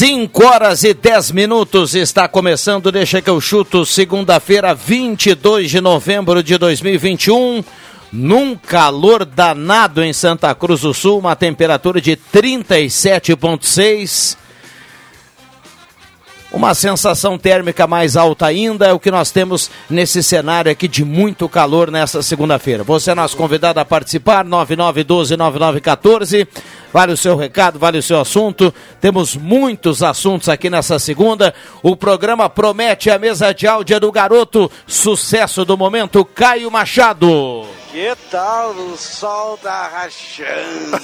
Cinco horas e dez minutos está começando, deixa que eu chuto, segunda-feira, 22 de novembro de 2021, num calor danado em Santa Cruz do Sul, uma temperatura de 37,6 uma sensação térmica mais alta ainda é o que nós temos nesse cenário aqui de muito calor nessa segunda-feira. Você é nosso convidado a participar, 9912-9914. Vale o seu recado, vale o seu assunto. Temos muitos assuntos aqui nessa segunda. O programa promete a mesa de áudio do garoto. Sucesso do momento, Caio Machado. Que tal o sol tá rachando?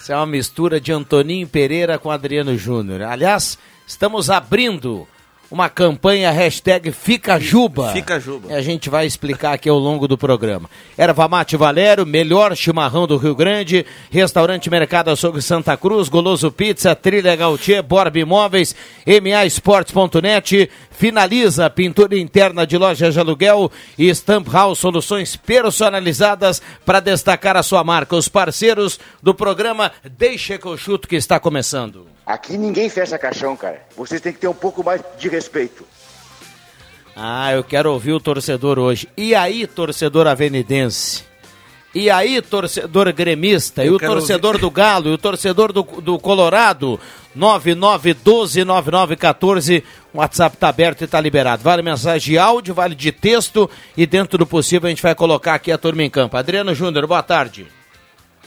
Isso é uma mistura de Antoninho Pereira com Adriano Júnior. Aliás, estamos abrindo uma campanha hashtag Fica Juba. Fica Juba. E a gente vai explicar aqui ao longo do programa. Erva Mate Valério, melhor chimarrão do Rio Grande, Restaurante Mercado Açougue Santa Cruz, Goloso Pizza, Trilha Gautier, Borb Imóveis, MAEsportes.net, finaliza a pintura interna de lojas de aluguel e Stamp House, soluções personalizadas para destacar a sua marca. Os parceiros do programa Deixa que eu chuto que está começando. Aqui ninguém fecha caixão, cara. Vocês têm que ter um pouco mais de respeito. Ah, eu quero ouvir o torcedor hoje. E aí, torcedor avenidense? E aí, torcedor gremista? Eu e o torcedor do Galo? E o torcedor do, do Colorado? 99129914. O WhatsApp tá aberto e tá liberado. Vale mensagem de áudio, vale de texto. E dentro do possível a gente vai colocar aqui a turma em campo. Adriano Júnior, boa tarde.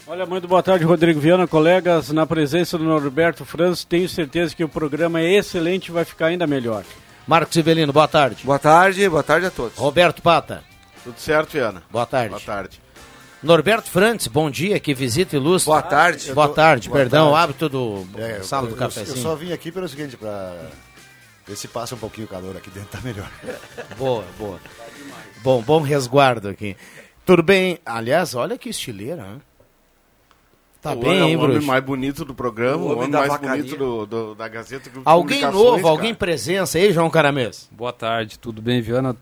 Olha, muito boa tarde, Rodrigo Viana, colegas. Na presença do Norberto Franz, tenho certeza que o programa é excelente e vai ficar ainda melhor. Marcos Ivelino, boa tarde. Boa tarde, boa tarde a todos. Roberto Pata, Tudo certo, Viana? boa tarde. Boa tarde. Norberto Frantz, bom dia, que visita ilustre. Boa tarde. Boa tarde, Boa perdão, tarde. hábito do É, eu- sala do cafezinho. Eu só vim aqui pelo seguinte, pra ver se passa um pouquinho o calor aqui dentro, tá melhor. Boa, boa. Bom, bom resguardo aqui. Tudo bem? Aliás, olha que estileira, hein? Tá o bem, é hein, o homem Bruxo? mais bonito do programa, O o homem homem da mais vacaria. bonito do, do- da Gazeta Alguém novo, cara. alguém presença aí, João Caramês? Boa tarde, tudo bem, Viana?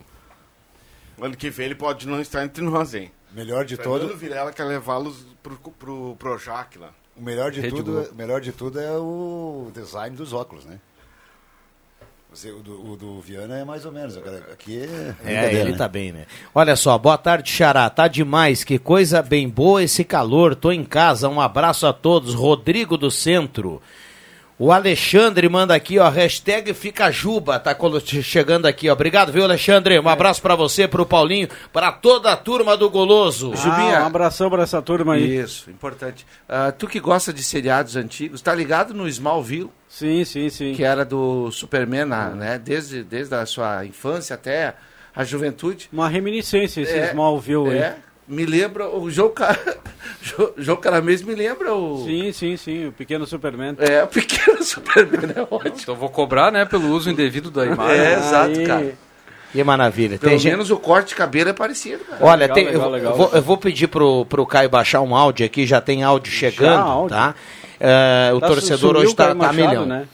Ano que vem ele pode não estar entre nós, hein? Melhor de Fernando todo, Vilela quer levá-los pro, pro Projac lá. o melhor de Rede tudo, o melhor de tudo é o design dos óculos, né? O, do, o do Viana é mais ou menos, aqui é... É, ele né? tá bem, né? Olha só, boa tarde, Xará. Tá demais, que coisa bem boa esse calor. Tô em casa, um abraço a todos. Rodrigo do Centro. O Alexandre manda aqui, ó, hashtag fica juba, tá chegando aqui, ó. Obrigado, viu, Alexandre? Um abraço pra você, pro Paulinho, pra toda a turma do Goloso. Jubinha. Ah, um abração para essa turma aí. Isso, importante. Ah, tu que gosta de seriados antigos, tá ligado no Smallville, Sim, sim, sim. que era do Superman, na- né? Desde, desde a sua infância até a juventude. Uma reminiscência esse É, Smallville aí. É, me lembra o João, Ca... Jo- João Caramês me lembra o... Sim, sim, sim, o pequeno Superman. É, o pequeno Superman é ótimo. Então eu vou cobrar, né, pelo uso indevido da imagem. É, exato, Aí, cara. Que maravilha. Pelo Tem gente- menos o corte de cabelo é parecido, cara. Olha, Legal, tem- legal, eu, legal. eu vou, eu vou pedir pro, pro Caio baixar um áudio aqui, já tem áudio chegando, áudio? tá? É, o Tá torcedor hoje tá, tá a Machado, milhão. Né?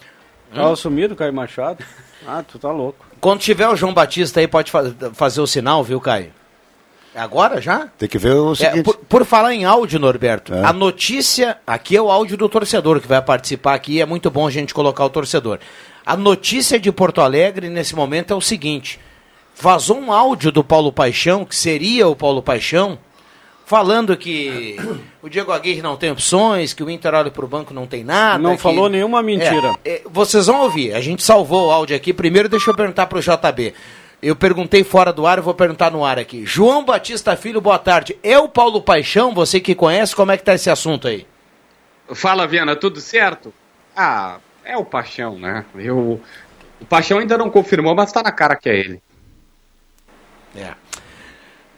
Tava sumido o Caio Machado. Ah, tu tá louco. Quando tiver o João Batista aí, pode fa- fazer o sinal, viu, Caio? É Agora já? Tem que ver o É, seguinte... por, por falar em áudio, Norberto, É. a notícia, aqui é o áudio do torcedor que vai participar aqui, é muito bom a gente colocar o torcedor. A notícia de Porto Alegre nesse momento é o seguinte: vazou um áudio do Paulo Paixão, que seria o Paulo Paixão, falando que o Diego Aguirre não tem opções, que o Inter olha pro banco não tem nada. Não que- falou nenhuma mentira. É, é, vocês vão ouvir, a gente salvou o áudio aqui. Primeiro, deixa eu perguntar pro JB. Eu perguntei fora do ar, eu vou perguntar no ar aqui. João Batista Filho, boa tarde. É o Paulo Paixão, você que conhece, como é que tá esse assunto aí? Fala, Viana, tudo certo? Ah, é o Paixão, né? Eu, o Paixão ainda não confirmou, mas tá na cara que é ele. É.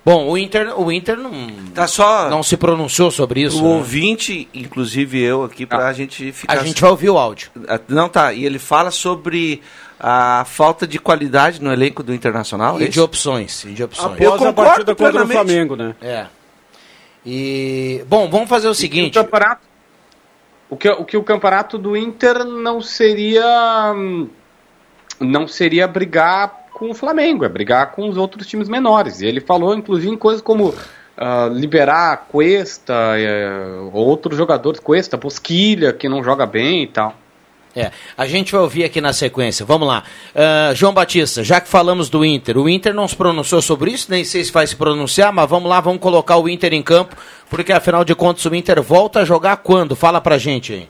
Bom, o Inter, o Inter não, Tá só não se pronunciou sobre isso. o né? ouvinte, inclusive eu aqui, pra Ah. gente ficar... A gente vai ouvir o áudio. Ah, Não, tá. E ele fala sobre a falta de qualidade no elenco do Internacional. é E de isso? opções. E de opções. Eu Após a concordo partida contra o. Flamengo, né? É. E. Bom, vamos fazer o seguinte. O campeonato, o que, o que o campeonato do Inter não seria hum, não seria brigar com o Flamengo, é brigar com os outros times menores. E ele falou, inclusive, em coisas como ah, liberar Cuesta, eh, outros jogadores, Cuesta, Bosquilha, que não joga bem e tal. É, a gente vai ouvir aqui na sequência. Vamos lá. Ah, João Batista, já que falamos do Inter, o Inter não se pronunciou sobre isso, nem sei se vai se pronunciar, mas vamos lá, vamos colocar o Inter em campo, porque afinal de contas o Inter volta a jogar quando? Fala pra gente aí.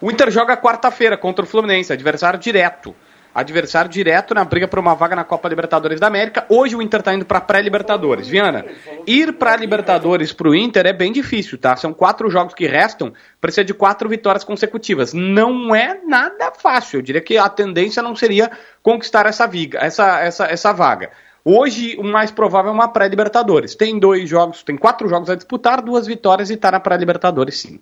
O Inter joga quarta-feira contra o Fluminense, adversário direto. Adversário direto na briga por uma vaga na Copa Libertadores da América. Hoje o Inter tá indo para pré-Libertadores. Viana, ir para Libertadores pro Inter é bem difícil, tá? São quatro jogos que restam, precisa de quatro vitórias consecutivas. Não é nada fácil. Eu diria que a tendência não seria conquistar essa, viga, essa, essa, essa vaga. Hoje, o mais provável é uma pré-Libertadores. Tem dois jogos, tem quatro jogos a disputar, duas vitórias e tá na pré-Libertadores, sim.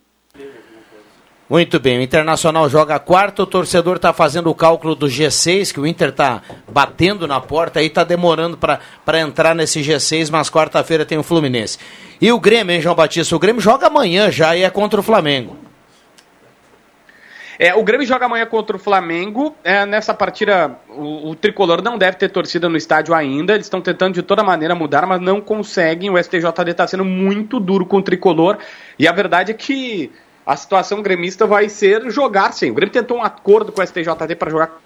Muito bem, o Internacional joga quarto, o torcedor está fazendo o cálculo do G6, que o Inter está batendo na porta aí, está demorando para entrar nesse G6, mas quarta-feira tem o Fluminense. E o Grêmio, hein, João Batista? O Grêmio joga amanhã já e é contra o Flamengo. É, o Grêmio joga amanhã contra o Flamengo. É, nessa partida, o, o tricolor não deve ter torcida no estádio ainda. Eles estão tentando de toda maneira mudar, mas não conseguem. O STJD está sendo muito duro com o tricolor. E a verdade é que a situação gremista vai ser jogar sim. O Grêmio tentou um acordo com o STJD para jogar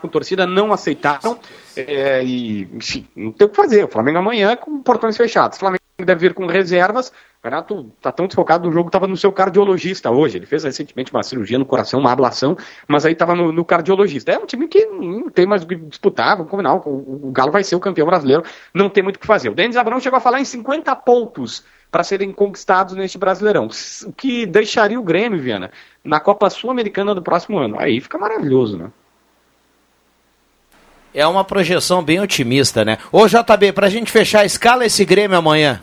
com torcida, não aceitaram. É, e, enfim, não tem o que fazer. O Flamengo amanhã com portões fechados. O Flamengo deve vir com reservas. O Renato tá tão desfocado no jogo, estava no seu cardiologista hoje. Ele fez recentemente uma cirurgia no coração, uma ablação, mas aí estava no, no cardiologista. É um time que não tem mais o que disputar, vamos combinar. O, o Galo vai ser o campeão brasileiro, não tem muito o que fazer. O Denis Abrão chegou a falar em 50 pontos para serem conquistados neste Brasileirão. O que deixaria o Grêmio, Viana, na Copa Sul-Americana do próximo ano. Aí fica maravilhoso, né? É uma projeção bem otimista, né? Ô JB, pra gente fechar a escala esse Grêmio amanhã.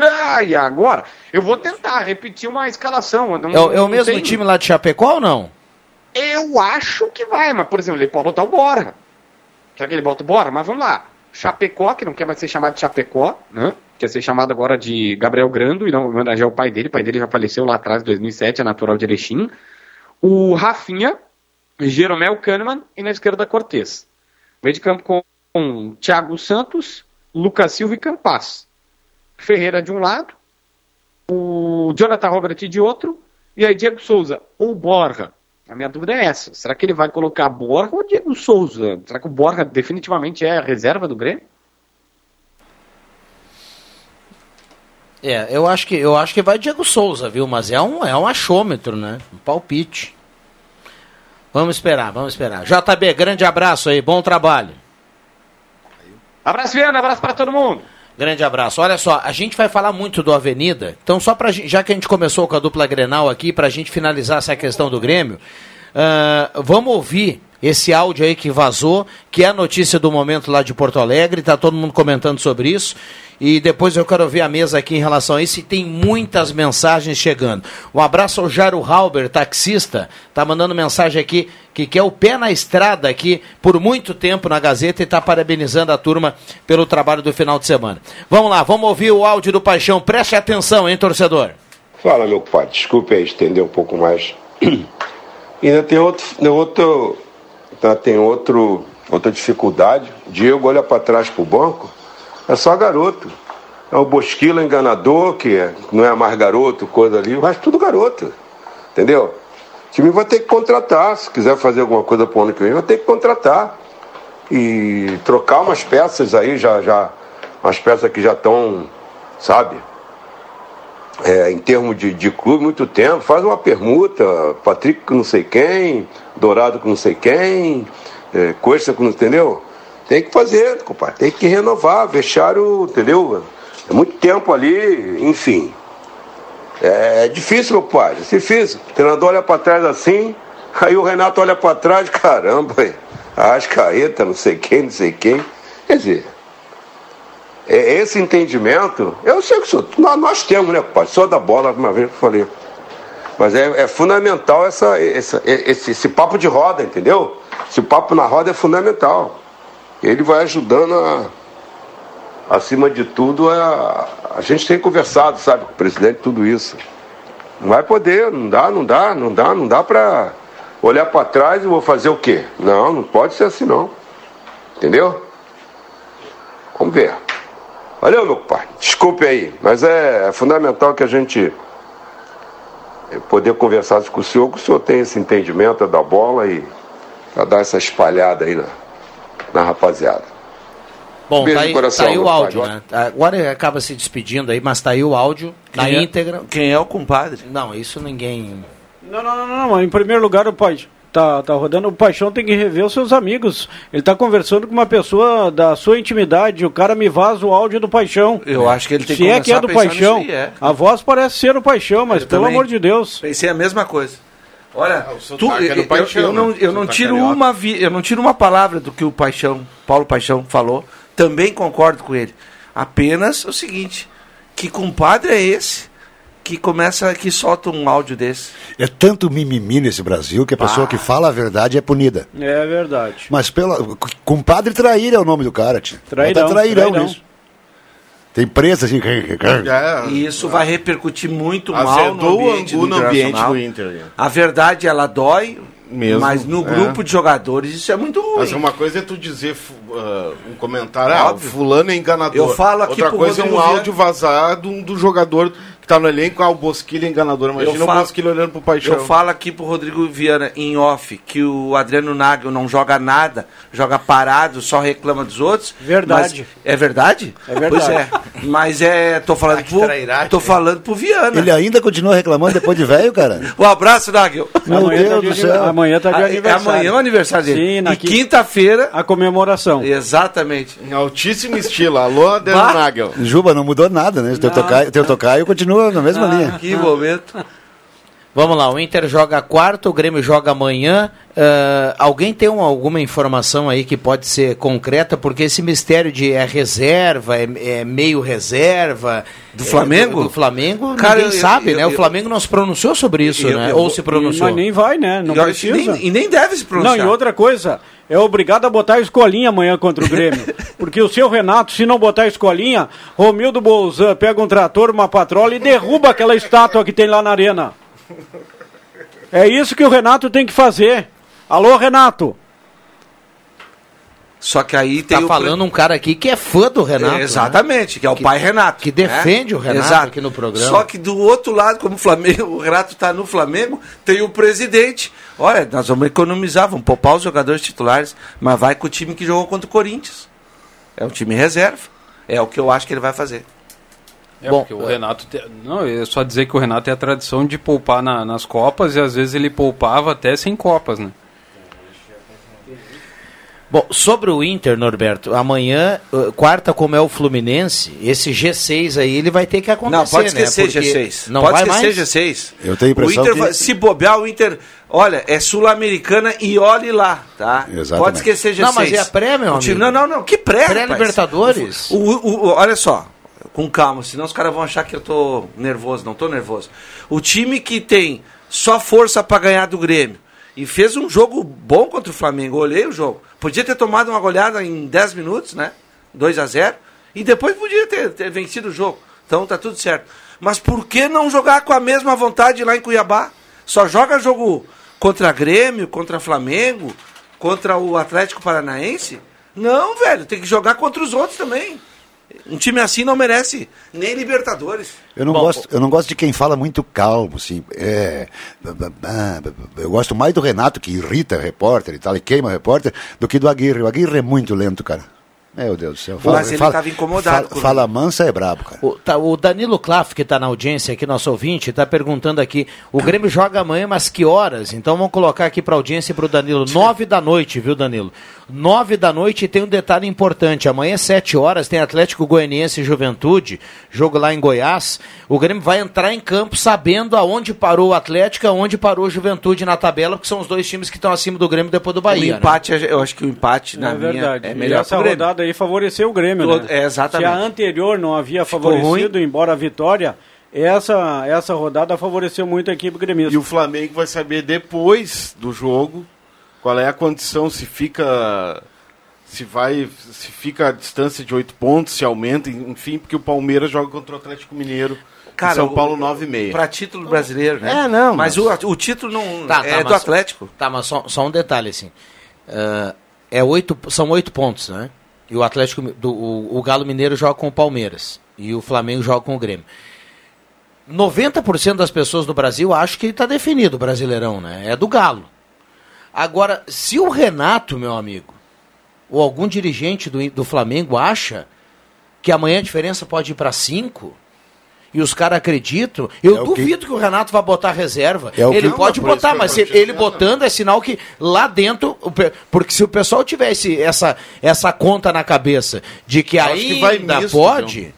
Ah, e agora? Eu vou tentar repetir uma escalação. Não, É, o- é o mesmo tem- time lá de Chapecó ou não? Eu acho que vai, mas, por exemplo, ele pode botar o Bora. Será que ele bota o Bora? Mas vamos lá. Chapecó, que não quer mais ser chamado de Chapecó, né? Quer ser chamado agora de Gabriel Grando, e não homenagear o pai dele. O pai dele já faleceu lá atrás, em 2007, é natural de Erechim. O Rafinha, Jeromel Kahneman e na esquerda Cortez. Meio de campo com, com Thiago Santos, Lucas Silva e Campas. Ferreira de um lado, o Jonathan Robert de outro, e aí Diego Souza ou Borja. A minha dúvida é essa. Será que ele vai colocar Borja ou Diego Souza? Será que o Borja definitivamente é a reserva do Grêmio? É, eu acho que eu acho que vai Diego Souza, viu? Mas é um é um achômetro, né? Um palpite. Vamos esperar, vamos esperar. JB, grande abraço aí, bom trabalho. Abraço, Viana, abraço para todo mundo. Grande abraço. Olha só, a gente vai falar muito do Avenida. Então, só pra gente, já que a gente começou com a dupla Grenal aqui, pra gente finalizar essa questão do Grêmio, ah, vamos ouvir esse áudio aí que vazou, que é a notícia do momento lá de Porto Alegre, tá todo mundo comentando sobre isso. E depois eu quero ver a mesa aqui em relação a isso e tem muitas mensagens chegando. Um abraço ao Jairo Halber, taxista, tá mandando mensagem aqui que quer o pé na estrada aqui por muito tempo na Gazeta e tá parabenizando a turma pelo trabalho do final de semana. Vamos lá, vamos ouvir o áudio do Paixão. Preste atenção, hein, torcedor. Fala, meu pai. Desculpe aí estender um pouco mais. Ainda tem outro, outro, ainda tem outro, outra dificuldade. Diego olha para trás pro banco, é só garoto. É o Bosquila enganador, que é- não é mais garoto, coisa ali, o resto tudo garoto. Entendeu? O time vai ter que contratar. Se quiser fazer alguma coisa pro ano que vem, vai ter que contratar. E trocar umas peças aí, já, já, umas peças que já estão, sabe? é, em termos de, de clube, muito tempo, faz uma permuta, Patrick não sei quem, Dourado com não sei quem, é, Costa com não entendeu? Tem que fazer, compadre, tem que renovar, vestiário, entendeu? É muito tempo ali, enfim. É difícil, meu pai, é difícil. O treinador olha pra trás assim, aí o Renato olha pra trás, caramba, hein? Ascaeta, não sei quem, não sei quem. Quer dizer, é, esse entendimento, eu sei que sou, nós, nós temos, né, pai? Sou da bola, uma vez que eu falei. Mas é, é fundamental essa, essa- esse, esse papo de roda, entendeu? Esse papo na roda é fundamental. Ele vai ajudando a, acima de tudo, a, a gente tem conversado, sabe, com o presidente, tudo isso. Não vai poder, não dá, não dá, não dá, não dá pra olhar pra trás e vou fazer o quê? Não, não pode ser assim não. Entendeu? Vamos ver. Valeu, meu pai. Desculpe aí, mas é, é fundamental que a gente poder conversar com o senhor, que o senhor tem esse entendimento da bola e pra dar essa espalhada aí na, na rapaziada. Bom, Beijo tá aí, coração, tá aí o pai. áudio, né? Agora ele acaba se despedindo aí, mas tá aí o áudio na Quem é- íntegra. Quem é o compadre? Não, isso ninguém. Não, não, não, não, não. Em primeiro lugar, o pai tá, tá rodando. O Paixão tem que rever os seus amigos. Ele tá conversando com uma pessoa da sua intimidade. O cara me vaza o áudio do Paixão. Eu acho que ele tem Se que é que é do Paixão, aí, é. a voz parece ser o Paixão, mas Eu pelo amor de Deus. Pensei a mesma coisa. Olha, sotaque tu, é do eu, Paixão, eu não, né? eu não tiro carioca. uma vi, eu não tiro uma palavra do que o Paixão, Paulo Paixão falou. Também concordo com ele. Apenas o seguinte, que compadre é esse que começa que solta um áudio desse? É tanto mimimi nesse Brasil que a pessoa que fala a verdade é punida. É verdade. Mas pela. Compadre traíra é o nome do cara, tio. Trairão, Bota trairão trairão. nisso. Tem presa assim. É, E isso vai repercutir muito mal no o ambiente, do no ambiente do Inter. A verdade ela dói, Mesmo, mas no é. grupo de jogadores isso é muito ruim. Mas uma coisa é tu dizer ah, um comentário, ah, o Óbvio. fulano é enganador. Eu falo aqui Outra coisa é um Rodrigo áudio vazado do jogador que tá no elenco, ah, o Bosquilha é enganador. Imagina Eu o falo- Bosquilha olhando pro Paixão. Eu falo aqui pro Rodrigo Viana em off que o Adriano Nagel não joga nada, joga parado, só reclama dos outros. Verdade. Mas- é verdade? É verdade. Pois é. Mas é, tô falando pro, trairagem. tô falando pro Viana. Ele ainda continua reclamando depois de velho, cara. Um abraço, Nagel. Meu amanhã, Deus tá do de, céu. amanhã tá de Ah, é aniversário. amanhã é o aniversário dele. Sim, na e quin- quinta-feira, A comemoração. exatamente. Em altíssimo estilo. Alô, Adriano. Nagel. Juba, não mudou nada, né? O teu tocaio, teu tocaio continua na mesma linha. Que momento. Vamos lá, o Inter joga quarto, o Grêmio joga amanhã. Ah, alguém tem um- alguma informação aí que pode ser concreta? Porque esse mistério de é reserva, é, é meio reserva. Do é, Flamengo? do, do Flamengo, Cara, ninguém eu- sabe, eu- né? eu- o Flamengo não se pronunciou sobre isso, né? Ou se pronunciou. Mas nem vai, né? Não E precisa. nem- e nem deve se pronunciar. Não, e outra coisa, é obrigado a botar a escolinha amanhã contra o Grêmio. porque o seu Renato, se não botar a escolinha, Romildo Bolzan pega um trator, uma patrola e derruba aquela estátua que tem lá na arena. É isso que o Renato tem que fazer. Alô, Renato? Só que aí tem Tá o falando um cara aqui que é fã do Renato. É, né? exatamente, que é o Que- pai Renato. que defende né? o Renato Exato. aqui no programa. Só que do outro lado, como o, Flamengo, o Renato está no Flamengo, tem o presidente. Olha, nós vamos economizar, vamos poupar os jogadores titulares, mas vai com o time que jogou contra o Corinthians. É um time reserva. É o que eu acho que ele vai fazer. É, Bom, porque o Renato. te- Não, é só dizer que o Renato tem a tradição de poupar na- nas Copas e às vezes ele poupava até sem Copas, né? Bom, sobre o Inter, Norberto, amanhã, uh, quarta, como é o Fluminense, esse G6 aí, ele vai ter que acontecer, Não, pode esquecer né? Porque G6. Não pode vai esquecer mais? G6. Eu tenho a impressão o Inter que- vai- se bobear, o Inter, olha, é sul-americana e olhe lá, tá? Exatamente. Pode esquecer G6. Não, mas é a pré, meu amigo. Não, não, não, que pré? Pré-Libertadores. O, o- o- olha só, com calma, senão os caras vão achar que eu tô nervoso, não tô nervoso. O time que tem só força pra ganhar do Grêmio e fez um jogo bom contra o Flamengo, olhei o jogo. Podia ter tomado uma goleada em 10 minutos, né? 2 a 0 e depois podia ter, ter vencido o jogo. Então tá tudo certo. Mas por que não jogar com a mesma vontade lá em Cuiabá? Só joga jogo contra Grêmio, contra Flamengo, contra o Atlético Paranaense? Não, velho, tem que jogar contra os outros também. Um time assim não merece nem Libertadores. Eu não, gosto, eu não gosto de quem fala muito calmo, assim. É, eu gosto mais do Renato, que irrita repórter e tal, e queima repórter, do que do Aguirre. O Aguirre é muito lento, cara. Meu Deus do céu. Mas ele tava incomodado Fala, fala mansa é brabo, cara. O, tá, o Danilo Klaff, que está na audiência aqui, nosso ouvinte, está perguntando aqui: o Grêmio joga amanhã, mas que horas? Então vamos colocar aqui para audiência e para o Danilo: nove da noite, viu, Danilo? Nove da noite e tem um detalhe importante: amanhã, sete horas, tem Atlético Goianiense e Juventude, jogo lá em Goiás. O Grêmio vai entrar em campo sabendo aonde parou o Atlético, aonde parou o Juventude na tabela, porque são os dois times que estão acima do Grêmio depois do Bahia. o né? empate, eu acho que o empate, na é minha, verdade. é e melhor essa pro Grêmio. rodada aí favoreceu o Grêmio, Todo- né? é, exatamente. Se a anterior não havia Ficou favorecido, embora a vitória, essa, essa rodada favoreceu muito a equipe gremista. E o Flamengo vai saber depois do jogo qual é a condição, se fica se vai se fica a distância de oito pontos, se aumenta, enfim, porque o Palmeiras joga contra o Atlético Mineiro. Cara, São Paulo 9 e meia. Pra título brasileiro, né? É, não, Mas, mas- o, o título não Tá, é tá, do mas- Atlético. Tá, mas só, só um detalhe assim. Ah, é oito, são oito pontos, né? E o Atlético, do, o, o Galo Mineiro joga com o Palmeiras. E o Flamengo joga com o Grêmio. 90% das pessoas no Brasil acham que está definido o Brasileirão, né? É do Galo. Agora, se o Renato, meu amigo, ou algum dirigente do, do Flamengo acha que amanhã a diferença pode ir para cinco e os caras acreditam, eu É o que- duvido que... o Renato vá botar reserva. É ele que- pode Não, botar, isso mas que ele dizendo. botando é sinal que lá dentro, porque se o pessoal tivesse essa, essa conta na cabeça de que acho que vai ainda misto, pode,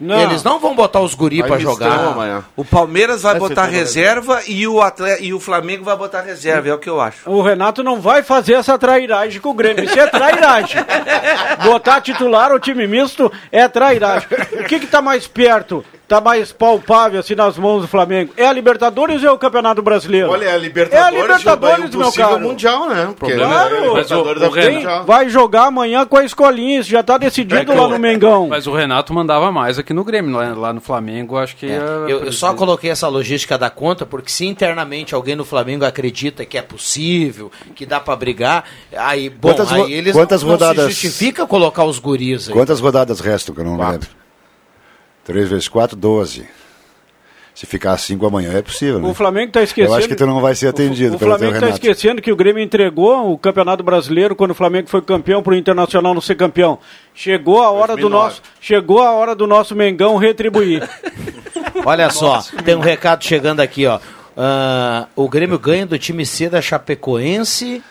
Não. eles não vão botar os guri mistão jogar. amanhã. O Palmeiras vai Vai botar reserva e o, atle... e o Flamengo vai botar reserva, é o que eu acho. O Renato não vai fazer essa trairagem com o Grêmio. Isso é trairagem. Botar titular o time misto é trairagem. O que que tá mais perto? Tá mais palpável assim nas mãos do Flamengo? É a Libertadores ou é o Campeonato Brasileiro? Olha, é a Libertadores, É a Libertadores, o meu caro. Mundial, né? Porque Claro. é a Libertadores o- o vai jogar amanhã com a escolinha? Isso já tá decidido lá no Mengão. Mas o Renato mandava mais aqui no Grêmio, lá, lá no Flamengo, acho que. É, ia- eu, eu só coloquei essa logística da conta porque se internamente alguém no Flamengo acredita que é possível, que dá pra brigar, aí, bom, Quantas aí eles quantas não, não rodadas- se justifica colocar os guris aí. Quantas rodadas restam que eu não me lembro? 3 vezes 4, 12. Se ficar 5 amanhã é possível, né? O Flamengo tá esquecendo. Eu acho que tu não vai ser atendido O, o Flamengo está esquecendo que o Grêmio entregou o Campeonato Brasileiro quando o Flamengo foi campeão para o Internacional não ser campeão. Chegou a hora do 2009. nosso, chegou a hora do nosso Mengão retribuir. Olha só, tem um recado chegando aqui, ó. Ah, o Grêmio ganha do time C da Chapecoense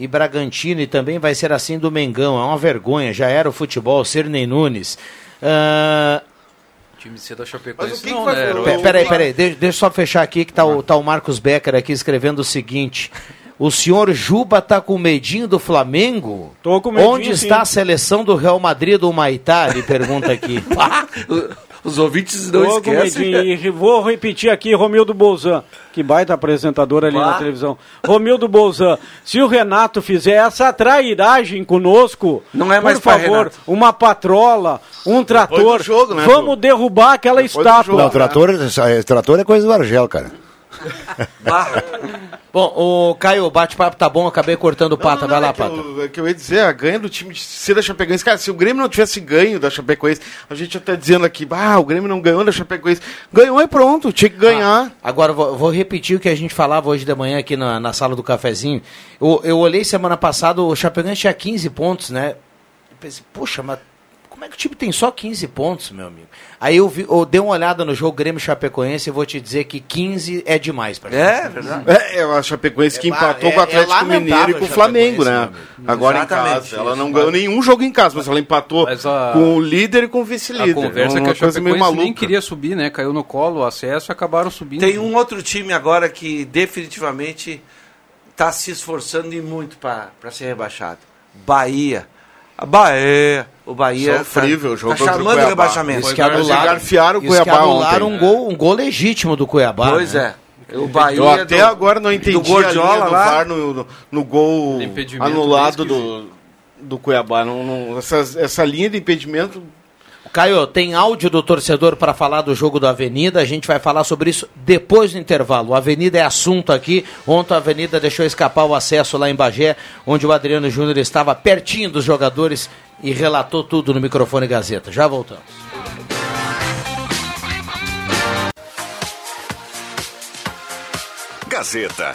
e Bragantino e também vai ser assim do Mengão. É uma vergonha, já era o futebol, Sernei Nunes. Ah, time C da Mas Chapecoense o que que não, vai- né? Pe- Peraí, peraí, deixa, deixa eu só fechar aqui que tá o, tá o Marcos Becker aqui escrevendo o seguinte. O senhor Juba tá com medinho do Flamengo? Tô com medinho, Onde sim. está a seleção do Real Madrid do Maitá? Ele pergunta aqui. Os ouvintes não com esquecem. E vou repetir aqui, Romildo Bolzan, que baita apresentador ali Bah. na televisão. Romildo Bolzan, se o Renato fizer essa trairagem conosco, Não é mais por favor, Renato. uma patrola, um trator, jogo, né, vamos Du? derrubar aquela Depois estátua. jogo. Não, trator, é- trator é coisa do Argel, cara. Bom, o Caio, o bate-papo tá bom, acabei cortando o Pata. Não, não, Vai lá, é que Pata. eu- é que eu ia dizer, a ganha do time de C da Chapecoense. Cara, se o Grêmio não tivesse ganho da Chapecoense, a gente até dizendo aqui, ah, o Grêmio não ganhou da Chapecoense. Ganhou e pronto, tinha que ganhar. Agora, vou, vou repetir o que a gente falava hoje de manhã aqui na, na sala do cafezinho. Eu, eu olhei semana passada, o Chapecoense tinha 15 pontos, né? Eu pensei, poxa, mas como é que o time tem só 15 pontos, meu amigo? Aí eu, vi, eu dei uma olhada no jogo Grêmio Chapecoense e vou te dizer que 15 é demais pra é verdade. É, é a Chapecoense que É lá- empatou é- com o é Atlético Mineiro e com a o Flamengo, né? Agora Exatamente em casa. Ela não ganhou nenhum jogo em casa, mas ela empatou Mas a- com o líder e com o A vice-líder. conversa é que a Chapecoense nem queria subir, né? Caiu no colo o acesso e acabaram subindo. Tem um outro time agora que definitivamente está se esforçando e muito para ser rebaixado. Bahia. A Bahia. O Bahia Sofrível, tá, jogo tá chamando o rebaixamento. Isso que anularam, o Cuiabá anularam ontem. um gol, um gol legítimo do Cuiabá. Pois né? é. O Bahia Eu até do- agora não entendi do Gordiola a linha do. VAR no, no, no gol anulado meio do, do Cuiabá. Não, não- essas- essa linha de impedimento Caio, tem áudio do torcedor para falar do jogo da Avenida. A gente vai falar sobre isso depois do intervalo. A Avenida é assunto aqui. Ontem a Avenida deixou escapar o acesso lá em Bagé, onde o Adriano Júnior estava pertinho dos jogadores e relatou tudo no microfone Gazeta. Já voltamos. Gazeta,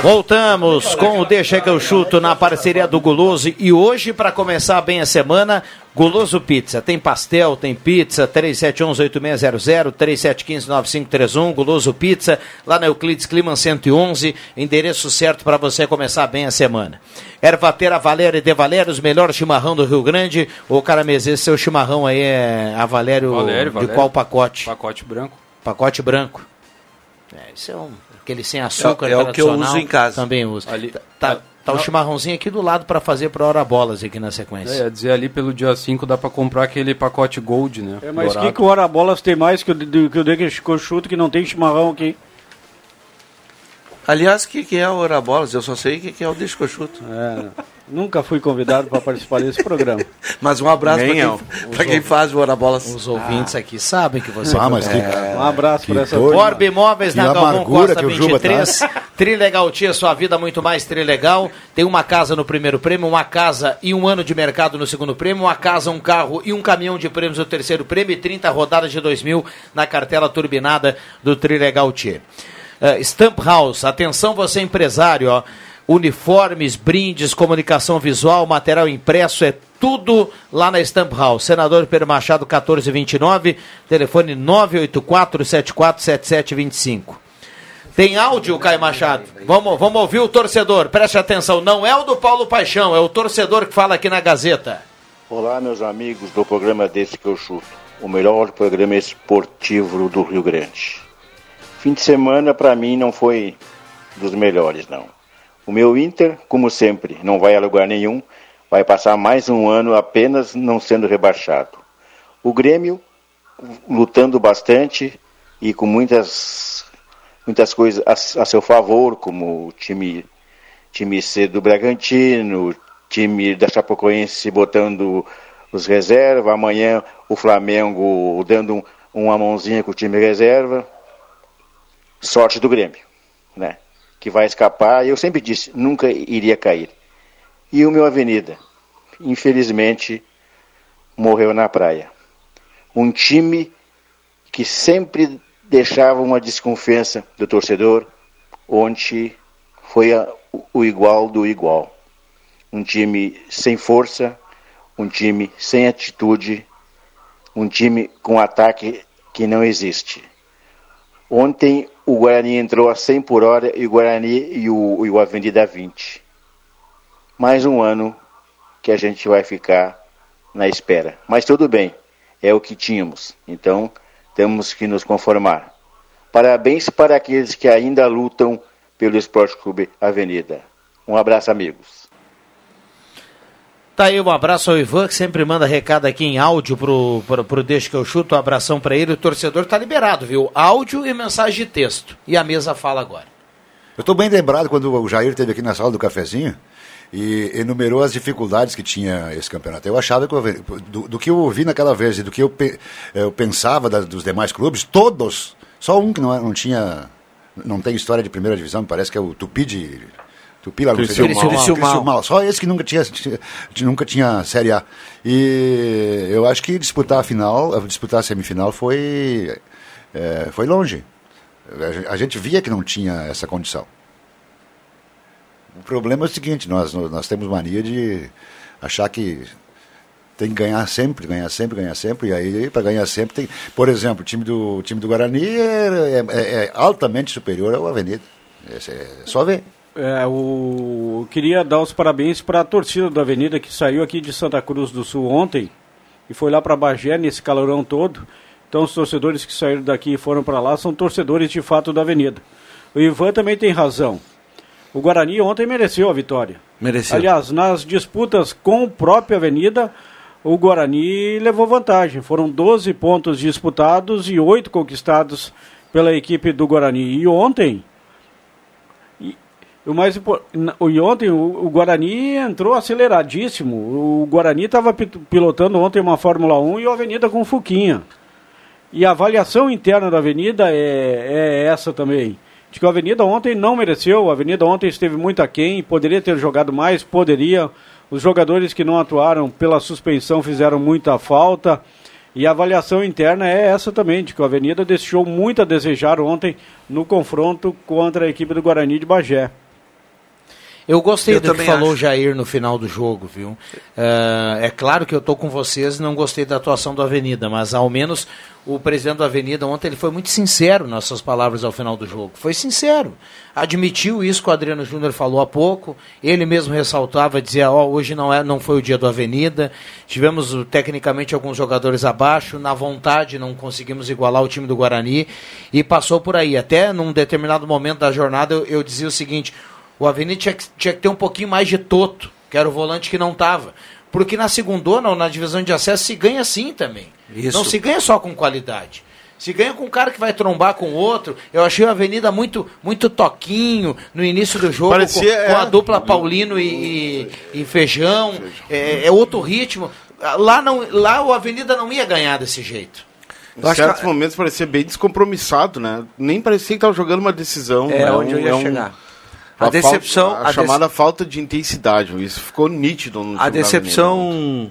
Voltamos com o Deixa que eu chuto na parceria do Guloso e hoje para começar bem a semana, Guloso Pizza. Tem pastel, tem pizza, 3711-8600, 3715-9531, Guloso Pizza, lá na Euclides Clima 111, endereço certo para você começar bem a semana. Ervatera Valério e De Valério, os melhores chimarrão do Rio Grande. Ô, Caramês, seu chimarrão aí é a Valério, Valério, de Valério. qual pacote? Pacote branco. Pacote branco. É, isso é um, aquele sem açúcar É- é o que eu uso em casa. Também uso. Ali- Tá, tá, tá o chimarrãozinho aqui do lado para fazer para hora bolas aqui na sequência. É, dizer ali pelo dia 5 dá pra comprar aquele pacote Gold, né? É, mas o que, que o Hora Bolas tem mais que o, do- que o Deixa Chuto que não tem chimarrão aqui? Aliás, o que, que é o Ora Bolas? Eu só sei o que, que é o Deixa que eu chuto. É, nunca fui convidado para participar desse programa. Mas um abraço para quem, quem faz o Ora Bolas. Os ouvintes aqui sabem que você Ah, mas que- é... Um abraço para essa doido. Orbe Imóveis na Galvão Costa que o Juba tá. 23. Trilegal Tia, sua vida muito mais Trilegal. Tem uma casa no primeiro prêmio, uma casa e um ano de mercado no segundo prêmio, uma casa, um carro e um caminhão de prêmios no terceiro prêmio e 30 rodadas de 2 mil na cartela turbinada do Trilegal Tia. Uh, Stamp House, atenção você empresário, ó. Uniformes, brindes, comunicação visual, material impresso, é tudo lá na Stamp House. Senador Pedro Machado 1429, telefone 984-747725. Tem áudio, Caio Machado? Vamos, vamos ouvir o torcedor, preste atenção. Não é o do Paulo Paixão, é o torcedor que fala aqui na Gazeta. Olá, meus amigos do programa Desse que eu chuto, o melhor programa esportivo do Rio Grande. Fim de semana para mim não foi dos melhores, não. O meu Inter, como sempre, não vai a lugar nenhum, vai passar mais um ano apenas não sendo rebaixado. O Grêmio lutando bastante e com muitas muitas coisas a, a seu favor, como o time time C do Bragantino, time da Chapecoense botando os reserva, amanhã o Flamengo dando um, uma mãozinha com o time reserva. Sorte do Grêmio, né? Que vai escapar. Eu sempre disse, nunca iria cair. E o meu Avenida, infelizmente, morreu na praia. Um time que sempre deixava uma desconfiança do torcedor, onde foi a- o igual do igual. Um time sem força, um time sem atitude, um time com ataque que não existe. Ontem o Guarani entrou a 100 por hora e o Guarani e o, e o Avenida a 20. Mais um ano que a gente vai ficar na espera. Mas tudo bem, é o que tínhamos. Então temos que nos conformar. Parabéns para aqueles que ainda lutam pelo Esporte Clube Avenida. Um abraço, amigos. Tá aí um abraço ao Ivan, que sempre manda recado aqui em áudio pro, pro, pro Deixa que eu chuto. Um abração pra ele. O torcedor tá liberado, viu? Áudio e mensagem de texto. E a mesa fala agora. Eu estou bem lembrado quando o Jair esteve aqui na sala do cafezinho e enumerou as dificuldades que tinha esse campeonato. Eu achava que, eu- do, do que eu ouvi naquela vez e do que eu, pe- eu pensava da- dos demais clubes, todos, só um que não, é- não tinha, não tem história de primeira divisão, parece que é o Tupi de. Tupi lá no Criciúmal. Criciúmal. Criciúmal. Criciúmal. Só esse que nunca tinha, tinha- nunca tinha Série A. E eu acho que disputar a final, disputar a semifinal foi, é, foi longe. A gente via que não tinha essa condição. O problema é o seguinte, nós, nós temos mania de achar que tem que ganhar sempre, ganhar sempre, ganhar sempre, e aí para ganhar sempre tem. Por exemplo, o time do, o time do Guarani é, é- é altamente superior ao Avenida. É, é só ver. É, o... eu queria dar os parabéns para a torcida da Avenida que saiu aqui de Santa Cruz do Sul ontem e foi lá para Bagé nesse calorão todo. Então os torcedores que saíram daqui e foram para lá são torcedores de fato da Avenida. O Ivan também tem razão. O Guarani ontem mereceu a vitória. Mereceu. Aliás, nas disputas com a própria Avenida, o Guarani levou vantagem. Foram 12 pontos disputados e 8 conquistados pela equipe do Guarani. E ontem, o mais e ontem o, Guarani entrou aceleradíssimo. O Guarani estava pilotando ontem uma Fórmula 1 e o Avenida com Fuquinha. E a avaliação interna da Avenida é, é essa também. De que a Avenida ontem não mereceu, a Avenida ontem esteve muito aquém, poderia ter jogado mais, poderia. Os jogadores que não atuaram pela suspensão fizeram muita falta. E a avaliação interna é essa também, de que a Avenida deixou muito a desejar ontem no confronto contra a equipe do Guarani de Bagé. Eu gostei Eu do que falou acho. Jair no final do jogo, viu? Ah, é claro que eu estou com vocês e não gostei da atuação do Avenida, mas ao menos o presidente do Avenida ontem ele foi muito sincero nas suas palavras ao final do jogo. Foi sincero. Admitiu isso que o Adriano Júnior falou há pouco. Ele mesmo ressaltava, dizia, ó, hoje não, é, não foi o dia do Avenida. Tivemos uh, tecnicamente alguns jogadores abaixo, na vontade não conseguimos igualar o time do Guarani e passou por aí. Até num determinado momento da jornada eu, eu dizia o seguinte, o Avenida tinha que, tinha que ter um pouquinho mais de toto, que era o volante que não estava. Porque na segundona ou na divisão de acesso se ganha assim também. Isso. Não se ganha só com qualidade. Se ganha com um cara que vai trombar com o outro. Eu achei a Avenida muito muito toquinho no início do jogo, Parecia, com, com a é. dupla Paulino e, e- e Feijão. É, é outro ritmo. Lá, não, lá o Avenida não ia ganhar desse jeito. Em certos momentos parecia bem descompromissado, né? Nem parecia que estava jogando uma decisão. É né? onde eu ia um- chegar. A, A decepção- falta- a, a dece- chamada falta de intensidade. Isso ficou nítido no A decepção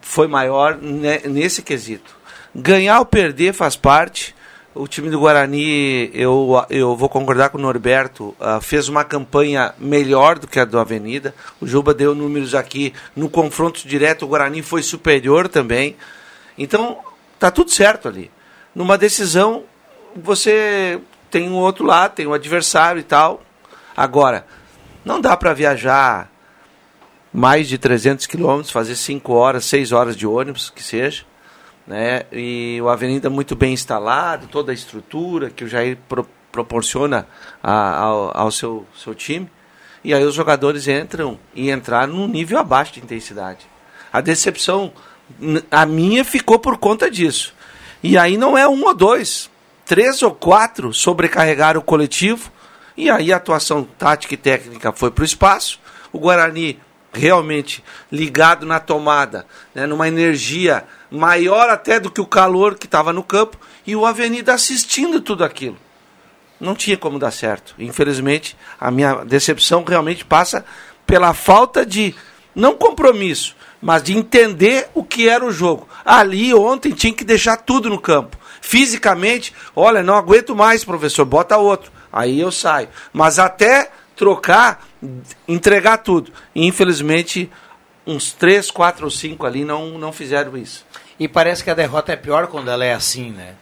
foi maior ne- nesse quesito. Ganhar ou perder faz parte. O time do Guarani, eu, eu vou concordar com o Norberto, ah, fez uma campanha melhor do que a do Avenida. O Juba deu números aqui. No confronto direto, o Guarani foi superior também. Então, tá tudo certo ali. Numa decisão, você tem um outro lado, tem um adversário e tal. Agora, não dá para viajar mais de 300 quilômetros, fazer 5 horas, 6 horas de ônibus, que seja. Né? E o Avenida muito bem instalado, toda a estrutura que o Jair pro- proporciona a- ao, ao seu, seu time. E aí os jogadores entram e entraram num nível abaixo de intensidade. A decepção, a minha ficou por conta disso. E aí não é um ou dois, três ou quatro sobrecarregaram o coletivo. E aí a atuação tática e técnica foi para o espaço. O Guarani realmente ligado na tomada, né, numa energia maior até do que o calor que estava no campo. E o Avenida assistindo tudo aquilo não tinha como dar certo. Infelizmente, a minha decepção realmente passa pela falta de, não compromisso, mas de entender o que era o jogo. Ali, ontem, tinha que deixar tudo no campo. Fisicamente, olha, não aguento mais, professor, bota outro. Aí eu saio. Mas até trocar, entregar tudo. E, infelizmente, uns três, quatro ou cinco ali não, não fizeram isso. E parece que a derrota é pior quando ela é assim, né?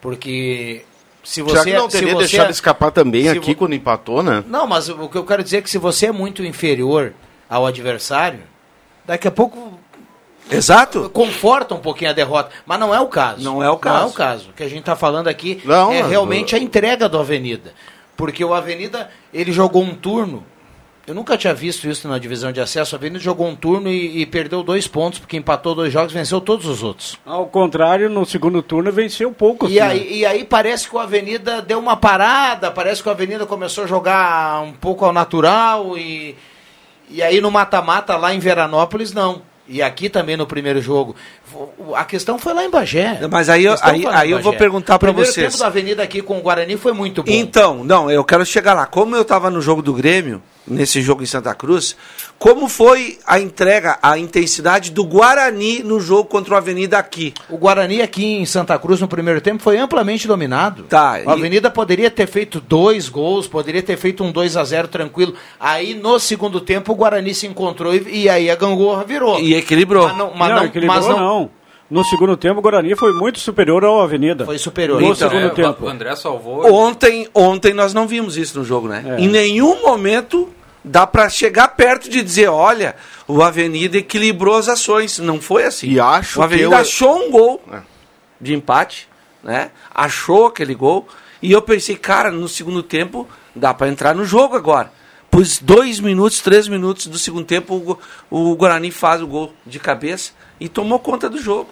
Porque se você que não se teria você- deixado escapar também aqui vo- quando empatou, né? Não, mas o que eu quero dizer é que se você é muito inferior ao adversário, daqui a pouco Exato. conforta um pouquinho a derrota, mas não é o caso. Não é o Não é caso. o caso. O que a gente está falando aqui Não, é realmente a entrega do Avenida. Porque o Avenida, ele jogou um turno. Eu nunca tinha visto isso na divisão de acesso. O Avenida jogou um turno e, e perdeu dois pontos, porque empatou dois jogos e venceu todos os outros. Ao contrário, no segundo turno venceu pouco. E aí, e aí parece que o Avenida deu uma parada, parece que o Avenida começou a jogar um pouco ao natural e, e aí no mata-mata lá em Veranópolis não. E aqui também no primeiro jogo. A questão foi lá em Bagé. Mas aí aí- aí eu vou perguntar O primeiro vocês. tempo da Avenida aqui com o Guarani foi muito bom. Então, não, eu quero chegar lá. Como eu estava no jogo do Grêmio, nesse jogo em Santa Cruz, como foi a entrega, a intensidade do Guarani no jogo contra o Avenida aqui? O Guarani aqui em Santa Cruz no primeiro tempo foi amplamente dominado. Tá, O Avenida poderia ter feito dois gols, poderia ter feito um 2 a 0 tranquilo. Aí no segundo tempo o Guarani se encontrou e, e aí a gangorra virou. E equilibrou. Mas não, mas não, não, equilibrou mas não. não, No segundo tempo, o Guarani foi muito superior ao Avenida. Foi superior. No Então, segundo É, tempo. O André salvou. Ontem, ontem nós não vimos isso no jogo, né? É. Em nenhum momento dá para chegar perto de dizer, olha, o Avenida equilibrou as ações. Não foi assim. E acho o Avenida que eu- achou um gol É. de empate, né? Achou aquele gol e eu pensei, cara, no segundo tempo dá para entrar no jogo agora. Pois dois minutos, três minutos do segundo tempo, o, o Guarani faz o gol de cabeça e tomou conta do jogo.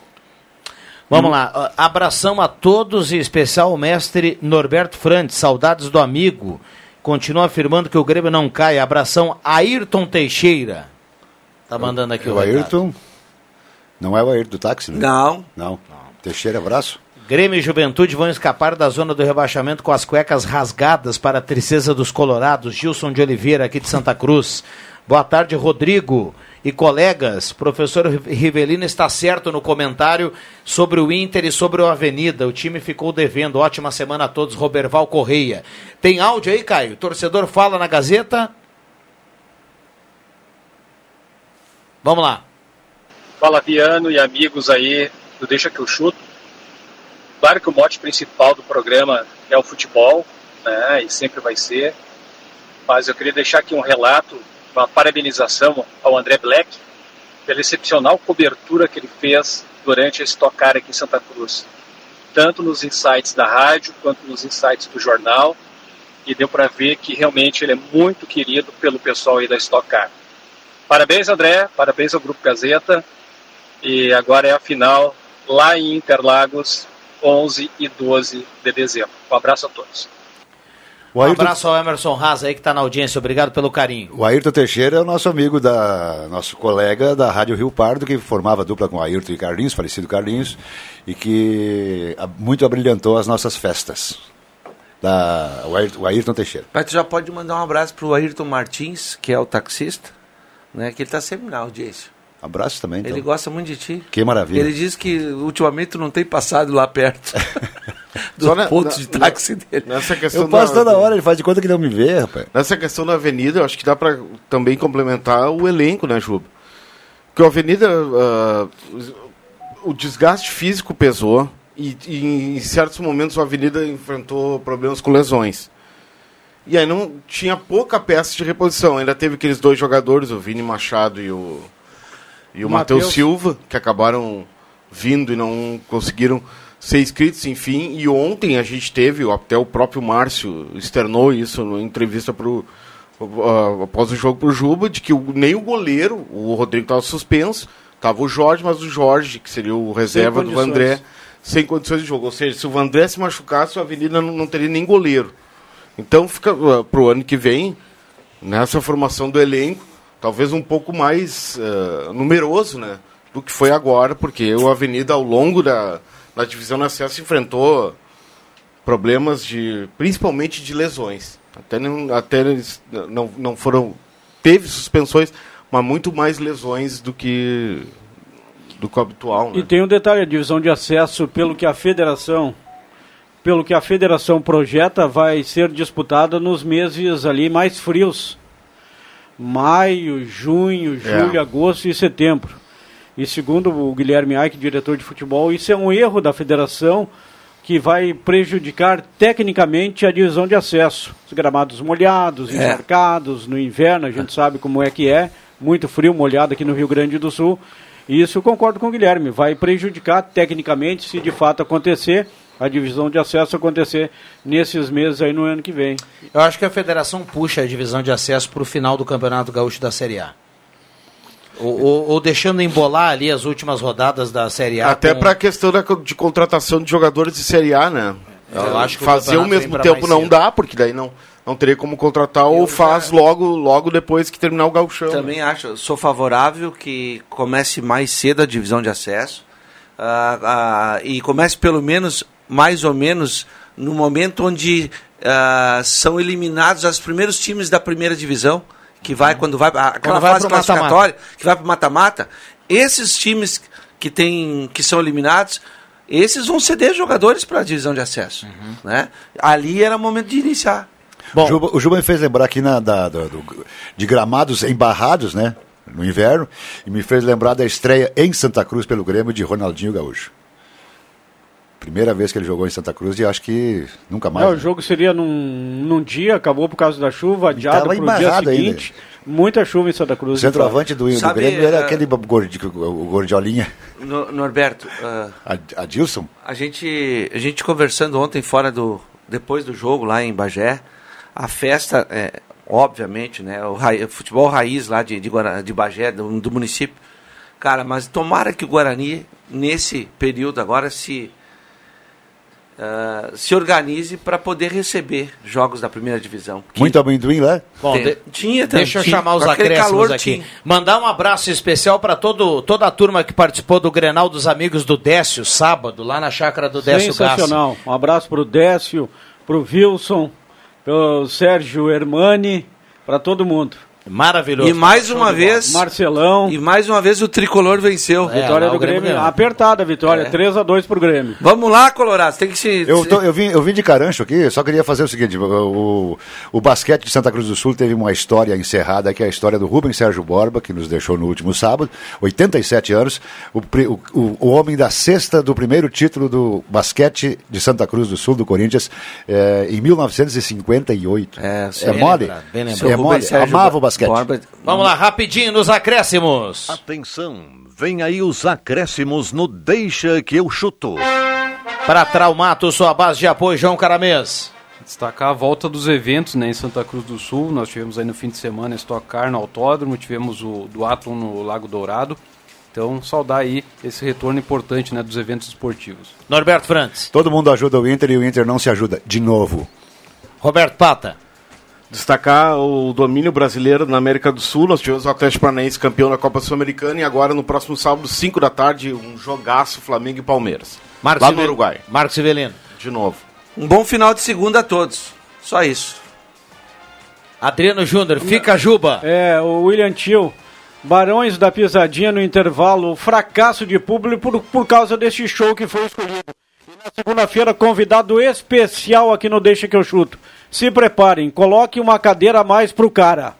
Vamos lá, ó, abração a todos e em especial o mestre Norberto Frantes, saudades do amigo. Continua afirmando que o Grêmio não cai. Abração Ayrton Teixeira. Tá mandando aqui É o, o recado. Ayrton. Não é o Ayrton do táxi, né? Não. Não. Teixeira, abraço. Grêmio e Juventude vão escapar da zona do rebaixamento com as cuecas rasgadas para a tristeza dos colorados. Gilson de Oliveira, aqui de Santa Cruz. Boa tarde, Rodrigo e colegas. Professor Rivelino está certo no comentário sobre o Inter e sobre o Avenida. O time ficou devendo. Ótima semana a todos. Roberval Correia. Tem áudio aí, Caio? Torcedor fala na Gazeta. Vamos lá. Fala Viano e amigos aí do Deixa que eu chuto. Claro que o mote principal do programa é o futebol, né? E sempre vai ser. Mas eu queria deixar aqui um relato, uma parabenização ao André Black pela excepcional cobertura que ele fez durante esse tocar aqui em Santa Cruz, tanto nos insights da rádio quanto nos insights do jornal. E deu para ver que realmente ele é muito querido pelo pessoal aí da Stock Car. Parabéns, André. Parabéns ao Grupo Gazeta. E agora é a final lá em Interlagos, 11 e 12 de dezembro. Um abraço a todos. O Um Ayrton, abraço ao Emerson Haas aí que está na audiência. Obrigado pelo carinho. o Ayrton Teixeira é o nosso amigo, da, nosso colega da Rádio Rio Pardo, que formava dupla com o Ayrton e Carlinhos, falecido Carlinhos, e que a- muito abrilhantou as nossas festas. Da, o, Ayrton, o Ayrton Teixeira. Mas tu já pode mandar um abraço pro Ayrton Martins, que é o taxista, né? Que ele tá sempre na audiência. Abraço também, então. Ele gosta muito de ti. Que maravilha. Ele diz que ultimamente tu não tem passado lá perto do Só na- ponto na- de táxi dele. Nessa questão Eu passo da- toda hora, ele faz de conta que não me vê, rapaz. Nessa questão da Avenida, eu acho que dá para também complementar o elenco, né, Juba? Porque a Avenida, ah, o desgaste físico pesou e, e em certos momentos a Avenida enfrentou problemas com lesões. E aí não tinha pouca peça de reposição. Ainda teve aqueles dois jogadores, o Vini Machado e o, e o Matheus. Silva, que acabaram vindo e não conseguiram ser inscritos, enfim. E ontem a gente teve, até o próprio Márcio externou isso na entrevista após o jogo para o Juba, de que o- nem o goleiro, o Rodrigo estava suspenso, estava o Jorge, mas o Jorge, que seria o reserva do. Vandré, sem condições de jogo. Ou seja, se o Vandré se machucasse, a Avenida não, não teria nem goleiro. Então fica para o ano que vem, nessa formação do elenco, talvez um pouco mais eh, numeroso né, do que foi agora, porque o Avenida, ao longo da, da divisão de acesso, enfrentou problemas de principalmente de lesões. Até, não, até não, não foram. Teve suspensões, mas muito mais lesões do que do que o habitual. Né? E tem um detalhe, a divisão de acesso, pelo que a federação, pelo que a federação projeta, vai ser disputada nos meses ali mais frios. Maio, junho, julho, É. agosto e setembro. E segundo o Guilherme Aike, diretor de futebol, isso é um erro da federação que vai prejudicar tecnicamente a divisão de acesso. Os gramados molhados, É. encharcados, no inverno, a gente sabe como é que é, muito frio, molhado aqui no Rio Grande do Sul. E isso eu concordo com o Guilherme, vai prejudicar tecnicamente se de fato acontecer, a divisão de acesso acontecer nesses meses aí no ano que vem. Eu acho que a federação puxa a divisão de acesso para o final do Campeonato Gaúcho da Série A. Ou, ou- ou deixando embolar ali as últimas rodadas da Série A. Até com- para a questão da, de contratação de jogadores de Série A, né? Eu acho que o Fazer ao campeonato mesmo tempo não cedo. dá, porque daí não, não teria como contratar, ou faz logo, logo depois que terminar o gauchão. Também acho, sou favorável que comece mais cedo a divisão de acesso ah, ah, e comece pelo menos, mais ou menos, no momento onde ah, são eliminados os primeiros times da primeira divisão, que vai quando vai aquela Quando vai fase mata-mata. classificatória, que vai para mata-mata. Esses times que tem, que são eliminados, esses vão ceder jogadores para a divisão de acesso, né? Ali era o momento de iniciar. o, Juba, o Juba me fez lembrar aqui na, da- do- do- de gramados embarrados, né? No inverno, e me fez lembrar da estreia em Santa Cruz pelo Grêmio de Ronaldinho Gaúcho. Primeira vez que ele jogou em Santa Cruz e acho que nunca mais. Não, né? o jogo seria num, num dia, acabou por causa da chuva, adiado para o dia embarrado ainda. seguinte. Muita chuva em Santa Cruz. O centroavante do, do Sabe, Grêmio era eh, aquele o gordiolinha, No- Norberto, ah, Ad- Adilson. A gente, a gente conversando ontem fora do. depois do jogo lá em Bagé, a festa, é, obviamente, né? O, ra- o futebol raiz lá de, de, de Bagé, do, do município. Cara, mas tomara que o Guarani, nesse período agora, se, ah, se organize para poder receber jogos da primeira divisão. Muito amendoim lá? Bom, Tem- de- tinha, deixa eu tinha. chamar os acréscimos calor, aqui. tinha. Mandar um abraço especial para toda a turma que participou do Grenal dos Amigos do Décio, sábado, lá na chácara do Décio Gassi. Sensacional. Um abraço pro Décio, pro Wilson, pro Sérgio Hermani, para todo mundo. Maravilhoso. E mais uma vez. Marcelão. E mais uma vez o tricolor venceu. É, Vitória do Grêmio Grêmio. Apertada a vitória, É. 3 a 2 pro Grêmio. Vamos lá, Colorado. Tem que se. Eu, tô- eu, vim, eu vim de Carancho aqui, só queria fazer o seguinte: o, o, basquete de Santa Cruz do Sul teve uma história encerrada, que é a história do Rubens Sérgio Borba, que nos deixou no último sábado, 87 anos, o, o, o- homem da sexta do primeiro título do basquete de Santa Cruz do Sul, do Corinthians, eh, em 1958. É, É sim. mole? lembrado, bem lembrado. Seu É mole? Sérgio Amava o basquete. Borba- Vamos lá, rapidinho nos acréscimos. Atenção, vem aí os acréscimos no Deixa que eu chuto. Para Traumato, sua base de apoio, João Caramês. Destacar a volta dos eventos né, em Santa Cruz do Sul. Nós tivemos aí no fim de semana Stock Car no Autódromo, tivemos o do Atlon no Lago Dourado. Então, saudar aí esse retorno importante né, dos eventos esportivos. Norberto Frantes. Todo mundo ajuda o Inter e o Inter não se ajuda. De novo. Roberto Pata. Destacar o domínio brasileiro na América do Sul. Nós tivemos o Atlético Paranaense campeão da Copa Sul-Americana e agora no próximo sábado, 5 da tarde, um jogaço Flamengo e Palmeiras. Marcos lá no Uruguai. Marcos Ivelino. De novo. Um bom final de segunda a todos. Só isso. Adriano Júnior, fica Juba. É, o William Tio. Barões da Pisadinha no intervalo, o fracasso de público por, por causa desse show que foi escolhido. E na segunda-feira, convidado especial aqui no Deixa que eu chuto. Se preparem, coloque uma cadeira a mais pro cara.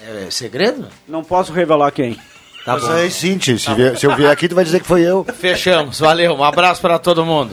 É segredo? Não posso revelar quem. Tá Mas bom. aí sim, tio, se, vier- se eu vier aqui, tu vai dizer que foi eu. Fechamos, valeu. Um abraço para todo mundo.